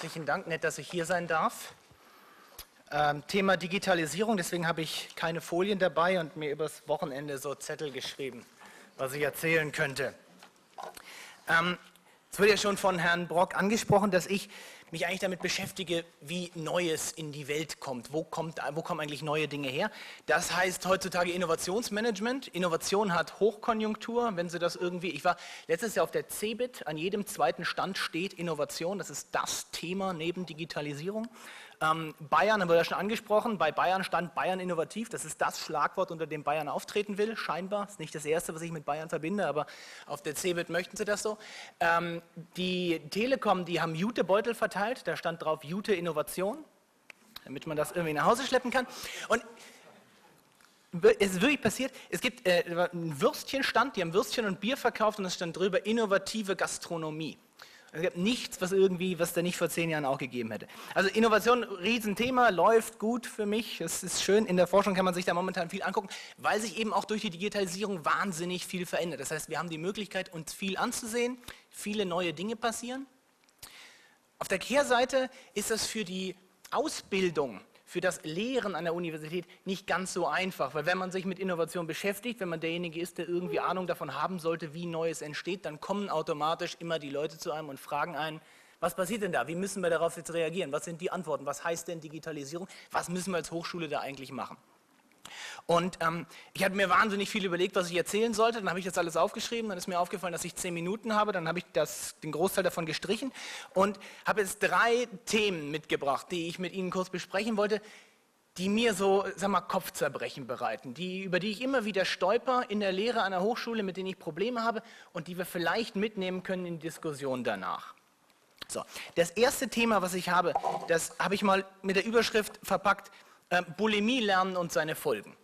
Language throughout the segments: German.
Herzlichen Dank, nett, dass ich hier sein darf. Ähm, Thema Digitalisierung, deswegen habe ich keine Folien dabei und mir übers Wochenende so Zettel geschrieben, was ich erzählen könnte. Ähm, es wurde ja schon von Herrn Brock angesprochen, dass ich mich eigentlich damit beschäftige, wie Neues in die Welt kommt. Wo, kommt, wo kommen eigentlich neue Dinge her? Das heißt heutzutage Innovationsmanagement. Innovation hat Hochkonjunktur. Wenn Sie das irgendwie, ich war letztes Jahr auf der CeBIT, an jedem zweiten Stand steht Innovation. Das ist das Thema neben Digitalisierung. Ähm, Bayern haben wir ja schon angesprochen. Bei Bayern stand Bayern innovativ. Das ist das Schlagwort, unter dem Bayern auftreten will, scheinbar. Das ist nicht das Erste, was ich mit Bayern verbinde, aber auf der CeBIT möchten sie das so. Ähm, die Telekom, die haben Jutebeutel verteilt. Da stand drauf Jute Innovation, damit man das irgendwie nach Hause schleppen kann. Und es ist wirklich passiert, es gibt äh, einen Würstchenstand, die haben Würstchen und Bier verkauft und es stand drüber innovative Gastronomie. Es gibt nichts, was irgendwie, was da nicht vor zehn Jahren auch gegeben hätte. Also Innovation, Riesenthema, läuft gut für mich. Es ist schön. In der Forschung kann man sich da momentan viel angucken, weil sich eben auch durch die Digitalisierung wahnsinnig viel verändert. Das heißt, wir haben die Möglichkeit, uns viel anzusehen, viele neue Dinge passieren. Auf der Kehrseite ist das für die Ausbildung für das Lehren an der Universität nicht ganz so einfach, weil wenn man sich mit Innovation beschäftigt, wenn man derjenige ist, der irgendwie Ahnung davon haben sollte, wie Neues entsteht, dann kommen automatisch immer die Leute zu einem und fragen einen, was passiert denn da? Wie müssen wir darauf jetzt reagieren? Was sind die Antworten? Was heißt denn Digitalisierung? Was müssen wir als Hochschule da eigentlich machen? Und ähm, ich hatte mir wahnsinnig viel überlegt, was ich erzählen sollte. Dann habe ich das alles aufgeschrieben. Dann ist mir aufgefallen, dass ich zehn Minuten habe. Dann habe ich das, den Großteil davon gestrichen und habe jetzt drei Themen mitgebracht, die ich mit Ihnen kurz besprechen wollte, die mir so, sag mal, Kopfzerbrechen bereiten, die, über die ich immer wieder stolper in der Lehre der Hochschule, mit denen ich Probleme habe und die wir vielleicht mitnehmen können in die Diskussion danach. So, das erste Thema, was ich habe, das habe ich mal mit der Überschrift verpackt, äh, Bulimie lernen und seine Folgen.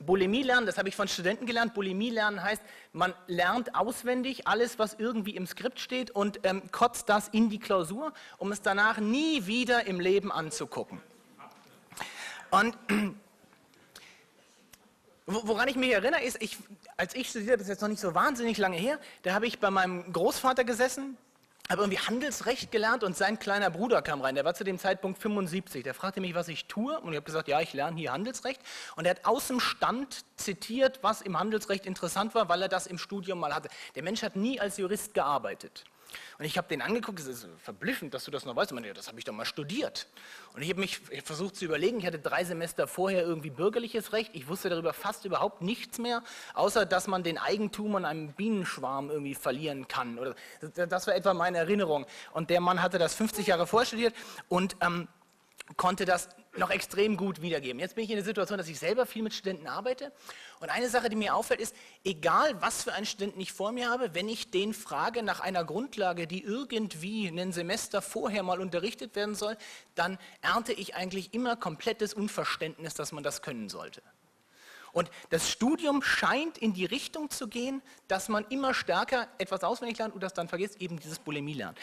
Bulimie lernen, das habe ich von Studenten gelernt. Bulimie lernen heißt, man lernt auswendig alles, was irgendwie im Skript steht und ähm, kotzt das in die Klausur, um es danach nie wieder im Leben anzugucken. Und woran ich mich erinnere, ist, ich, als ich studierte, das ist jetzt noch nicht so wahnsinnig lange her, da habe ich bei meinem Großvater gesessen, habe irgendwie Handelsrecht gelernt und sein kleiner Bruder kam rein, der war zu dem Zeitpunkt 75. Der fragte mich, was ich tue und ich habe gesagt, ja, ich lerne hier Handelsrecht. Und er hat aus dem Stand zitiert, was im Handelsrecht interessant war, weil er das im Studium mal hatte. Der Mensch hat nie als Jurist gearbeitet. Und ich habe den angeguckt, es ist verblüffend, dass du das noch weißt. Und meine, das habe ich doch mal studiert. Und ich habe mich versucht zu überlegen, ich hatte drei Semester vorher irgendwie bürgerliches Recht. Ich wusste darüber fast überhaupt nichts mehr, außer dass man den Eigentum an einem Bienenschwarm irgendwie verlieren kann. Oder, das war etwa meine Erinnerung. Und der Mann hatte das 50 Jahre vorstudiert und ähm, konnte das noch extrem gut wiedergeben. Jetzt bin ich in der Situation, dass ich selber viel mit Studenten arbeite. Und eine Sache, die mir auffällt, ist, egal was für einen Studenten ich vor mir habe, wenn ich den frage nach einer Grundlage, die irgendwie ein Semester vorher mal unterrichtet werden soll, dann ernte ich eigentlich immer komplettes Unverständnis, dass man das können sollte. Und das Studium scheint in die Richtung zu gehen, dass man immer stärker etwas auswendig lernt und das dann vergisst, eben dieses Bulimie lernen.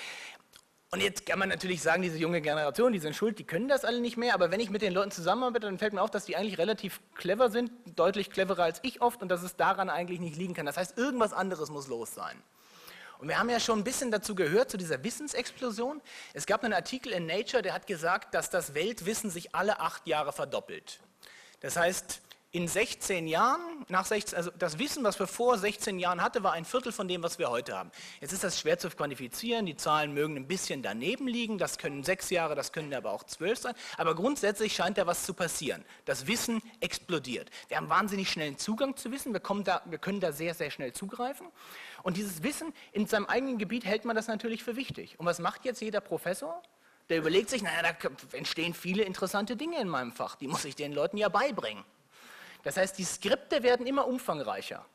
Und jetzt kann man natürlich sagen, diese junge Generation, die sind schuld, die können das alle nicht mehr. Aber wenn ich mit den Leuten zusammenarbeite, dann fällt mir auf, dass die eigentlich relativ clever sind, deutlich cleverer als ich oft und dass es daran eigentlich nicht liegen kann. Das heißt, irgendwas anderes muss los sein. Und wir haben ja schon ein bisschen dazu gehört, zu dieser Wissensexplosion. Es gab einen Artikel in Nature, der hat gesagt, dass das Weltwissen sich alle acht Jahre verdoppelt. Das heißt, in 16 Jahren, nach 16, also das Wissen, was wir vor 16 Jahren hatten, war ein Viertel von dem, was wir heute haben. Jetzt ist das schwer zu quantifizieren, die Zahlen mögen ein bisschen daneben liegen, das können sechs Jahre, das können aber auch zwölf sein, aber grundsätzlich scheint da was zu passieren. Das Wissen explodiert. Wir haben wahnsinnig schnellen Zugang zu Wissen, wir, da, wir können da sehr, sehr schnell zugreifen und dieses Wissen in seinem eigenen Gebiet hält man das natürlich für wichtig. Und was macht jetzt jeder Professor? Der überlegt sich, naja, da entstehen viele interessante Dinge in meinem Fach, die muss ich den Leuten ja beibringen. Das heißt, die Skripte werden immer umfangreicher.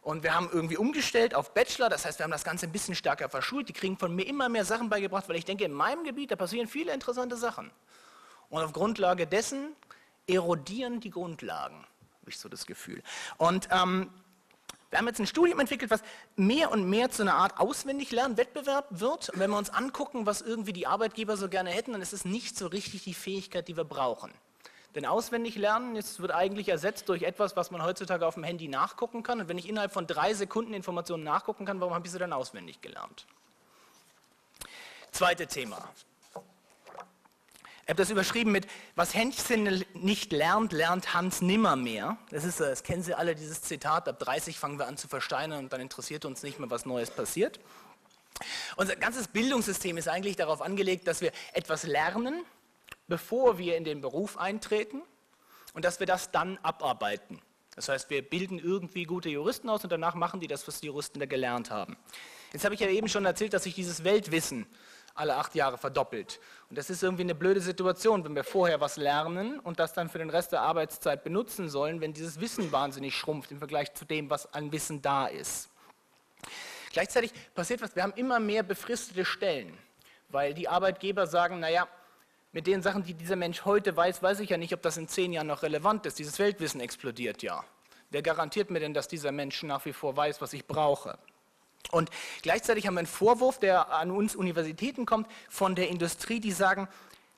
Und wir haben irgendwie umgestellt auf Bachelor, das heißt, wir haben das Ganze ein bisschen stärker verschult. Die kriegen von mir immer mehr Sachen beigebracht, weil ich denke, in meinem Gebiet, da passieren viele interessante Sachen. Und auf Grundlage dessen erodieren die Grundlagen, habe ich so das Gefühl. Und ähm, wir haben jetzt ein Studium entwickelt, was mehr und mehr zu einer Art Auswendiglernen-Wettbewerb wird. Und wenn wir uns angucken, was irgendwie die Arbeitgeber so gerne hätten, dann ist es nicht so richtig die Fähigkeit, die wir brauchen. Denn auswendig lernen jetzt wird eigentlich ersetzt durch etwas, was man heutzutage auf dem Handy nachgucken kann. Und wenn ich innerhalb von drei Sekunden Informationen nachgucken kann, warum habe ich sie dann auswendig gelernt? Zweite Thema. Ich habe das überschrieben mit, was Händchen nicht lernt, lernt Hans nimmermehr. Das, ist, das kennen Sie alle, dieses Zitat, ab 30 fangen wir an zu versteinern und dann interessiert uns nicht mehr, was Neues passiert. Unser ganzes Bildungssystem ist eigentlich darauf angelegt, dass wir etwas lernen, bevor wir in den Beruf eintreten und dass wir das dann abarbeiten. Das heißt, wir bilden irgendwie gute Juristen aus und danach machen die das, was die Juristen da gelernt haben. Jetzt habe ich ja eben schon erzählt, dass sich dieses Weltwissen alle acht Jahre verdoppelt. Und das ist irgendwie eine blöde Situation, wenn wir vorher was lernen und das dann für den Rest der Arbeitszeit benutzen sollen, wenn dieses Wissen wahnsinnig schrumpft im Vergleich zu dem, was an Wissen da ist. Gleichzeitig passiert was, wir haben immer mehr befristete Stellen, weil die Arbeitgeber sagen, naja, mit den Sachen, die dieser Mensch heute weiß, weiß ich ja nicht, ob das in zehn Jahren noch relevant ist. Dieses Weltwissen explodiert ja. Wer garantiert mir denn, dass dieser Mensch nach wie vor weiß, was ich brauche? Und gleichzeitig haben wir einen Vorwurf, der an uns Universitäten kommt, von der Industrie, die sagen,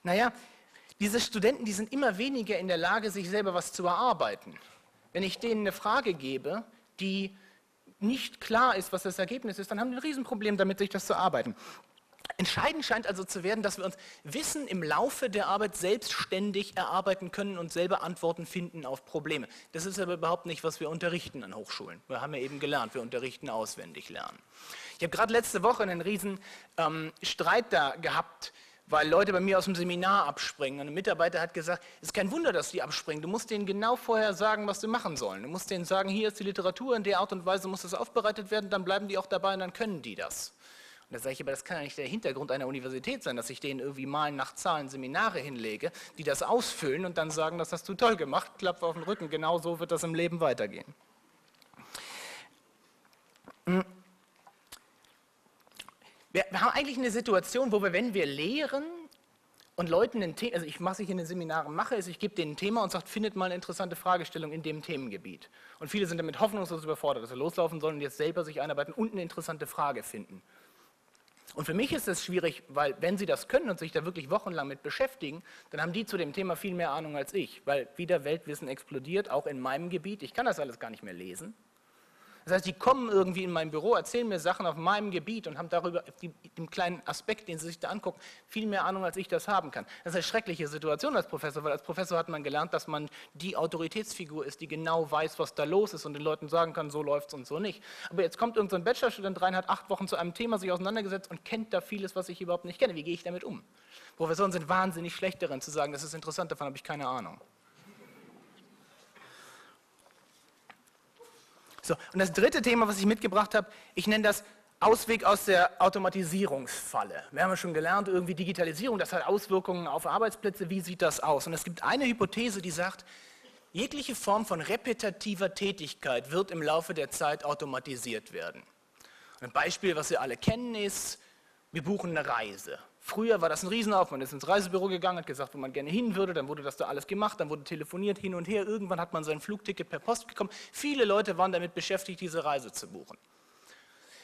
naja, diese Studenten, die sind immer weniger in der Lage, sich selber was zu erarbeiten. Wenn ich denen eine Frage gebe, die nicht klar ist, was das Ergebnis ist, dann haben die ein Riesenproblem damit, sich das zu arbeiten. Entscheidend scheint also zu werden, dass wir uns Wissen im Laufe der Arbeit selbstständig erarbeiten können und selber Antworten finden auf Probleme. Das ist aber überhaupt nicht, was wir unterrichten an Hochschulen. Wir haben ja eben gelernt, wir unterrichten auswendig lernen. Ich habe gerade letzte Woche einen riesen ähm, Streit da gehabt, weil Leute bei mir aus dem Seminar abspringen. Und ein Mitarbeiter hat gesagt, es ist kein Wunder, dass die abspringen. Du musst denen genau vorher sagen, was sie machen sollen. Du musst denen sagen, hier ist die Literatur, in der Art und Weise muss das aufbereitet werden, dann bleiben die auch dabei und dann können die das. Und da sage ich, aber das kann ja nicht der Hintergrund einer Universität sein, dass ich denen irgendwie mal nach Zahlen Seminare hinlege, die das ausfüllen und dann sagen, das hast du toll gemacht, klappt auf den Rücken. Genau so wird das im Leben weitergehen. Wir, haben eigentlich eine Situation, wo wir, wenn wir lehren und Leuten ein Thema, also ich mache, ich in den Seminaren mache, ist, ich gebe denen ein Thema und sage, findet mal eine interessante Fragestellung in dem Themengebiet. Und viele sind damit hoffnungslos überfordert, dass sie loslaufen sollen und jetzt selber sich einarbeiten und eine interessante Frage finden. Und für mich ist es schwierig, weil wenn sie das können und sich da wirklich wochenlang mit beschäftigen, dann haben die zu dem Thema viel mehr Ahnung als ich, weil wieder Weltwissen explodiert, auch in meinem Gebiet. Ich kann das alles gar nicht mehr lesen. Das heißt, die kommen irgendwie in mein Büro, erzählen mir Sachen auf meinem Gebiet und haben darüber, dem kleinen Aspekt, den sie sich da angucken, viel mehr Ahnung, als ich das haben kann. Das ist eine schreckliche Situation als Professor, weil als Professor hat man gelernt, dass man die Autoritätsfigur ist, die genau weiß, was da los ist und den Leuten sagen kann, so läuft es und so nicht. Aber jetzt kommt irgendein so Bachelorstudent rein, hat acht Wochen zu einem Thema sich auseinandergesetzt und kennt da vieles, was ich überhaupt nicht kenne. Wie gehe ich damit um? Professoren sind wahnsinnig schlecht darin zu sagen, das ist interessant, davon habe ich keine Ahnung. So, und das dritte Thema, was ich mitgebracht habe, ich nenne das Ausweg aus der Automatisierungsfalle. Wir haben ja schon gelernt, irgendwie Digitalisierung, das hat Auswirkungen auf Arbeitsplätze. Wie sieht das aus? Und es gibt eine Hypothese, die sagt, jegliche Form von repetitiver Tätigkeit wird im Laufe der Zeit automatisiert werden. Ein Beispiel, was Sie alle kennen, ist, wir buchen eine Reise. Früher war das ein Riesenaufwand. Man ist ins Reisebüro gegangen, hat gesagt, wo man gerne hin würde, dann wurde das da alles gemacht, dann wurde telefoniert hin und her. Irgendwann hat man sein Flugticket per Post bekommen. Viele Leute waren damit beschäftigt, diese Reise zu buchen.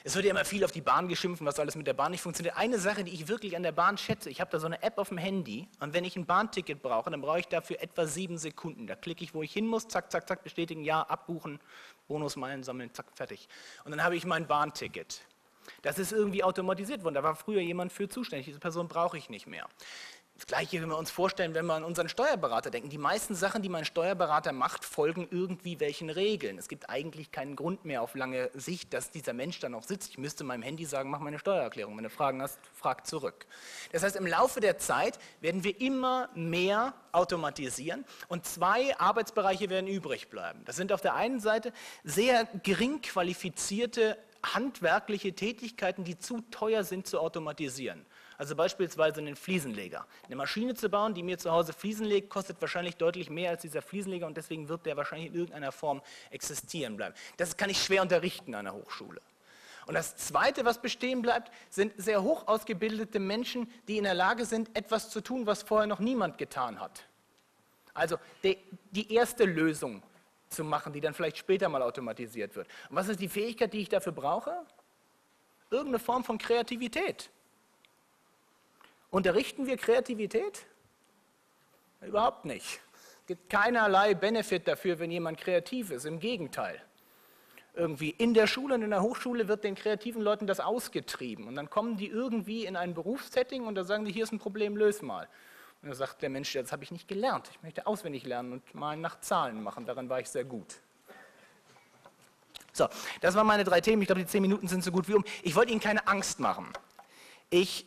Es wird ja immer viel auf die Bahn geschimpft, was alles mit der Bahn nicht funktioniert. Eine Sache, die ich wirklich an der Bahn schätze, ich habe da so eine App auf dem Handy und wenn ich ein Bahnticket brauche, dann brauche ich dafür etwa sieben Sekunden. Da klicke ich, wo ich hin muss, zack, zack, zack, bestätigen, ja, abbuchen, Bonusmeilen sammeln, zack, fertig. Und dann habe ich mein Bahnticket. Das ist irgendwie automatisiert worden. Da war früher jemand für zuständig. Diese Person brauche ich nicht mehr. Das Gleiche, wenn wir uns vorstellen, wenn wir an unseren Steuerberater denken. Die meisten Sachen, die mein Steuerberater macht, folgen irgendwie welchen Regeln. Es gibt eigentlich keinen Grund mehr auf lange Sicht, dass dieser Mensch da noch sitzt. Ich müsste meinem Handy sagen, mach meine Steuererklärung. Wenn du Fragen hast, frag zurück. Das heißt, im Laufe der Zeit werden wir immer mehr automatisieren und zwei Arbeitsbereiche werden übrig bleiben. Das sind auf der einen Seite sehr gering qualifizierte handwerkliche Tätigkeiten, die zu teuer sind zu automatisieren. Also beispielsweise einen Fliesenleger. Eine Maschine zu bauen, die mir zu Hause Fliesen legt, kostet wahrscheinlich deutlich mehr als dieser Fliesenleger und deswegen wird der wahrscheinlich in irgendeiner Form existieren bleiben. Das kann ich schwer unterrichten an der Hochschule. Und das Zweite, was bestehen bleibt, sind sehr hoch ausgebildete Menschen, die in der Lage sind, etwas zu tun, was vorher noch niemand getan hat. Also die, die erste Lösung zu machen, die dann vielleicht später mal automatisiert wird. Und was ist die Fähigkeit, die ich dafür brauche? Irgendeine Form von Kreativität. Unterrichten wir Kreativität? Überhaupt nicht. Es gibt keinerlei Benefit dafür, wenn jemand kreativ ist. Im Gegenteil. Irgendwie in der Schule und in der Hochschule wird den kreativen Leuten das ausgetrieben. Und dann kommen die irgendwie in ein Berufssetting und da sagen die, hier ist ein Problem, löse mal. Und da sagt der Mensch, das habe ich nicht gelernt. Ich möchte auswendig lernen und mal nach Zahlen machen. Daran war ich sehr gut. So, das waren meine drei Themen. Ich glaube, die zehn Minuten sind so gut wie um. Ich wollte Ihnen keine Angst machen. Ich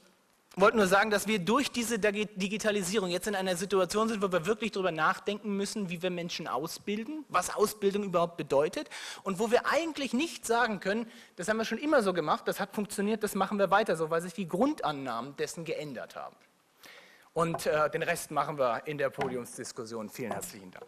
wollte nur sagen, dass wir durch diese Digitalisierung jetzt in einer Situation sind, wo wir wirklich darüber nachdenken müssen, wie wir Menschen ausbilden, was Ausbildung überhaupt bedeutet und wo wir eigentlich nicht sagen können, das haben wir schon immer so gemacht, das hat funktioniert, das machen wir weiter so, weil sich die Grundannahmen dessen geändert haben. Und äh, den Rest machen wir in der Podiumsdiskussion. Vielen herzlichen Dank.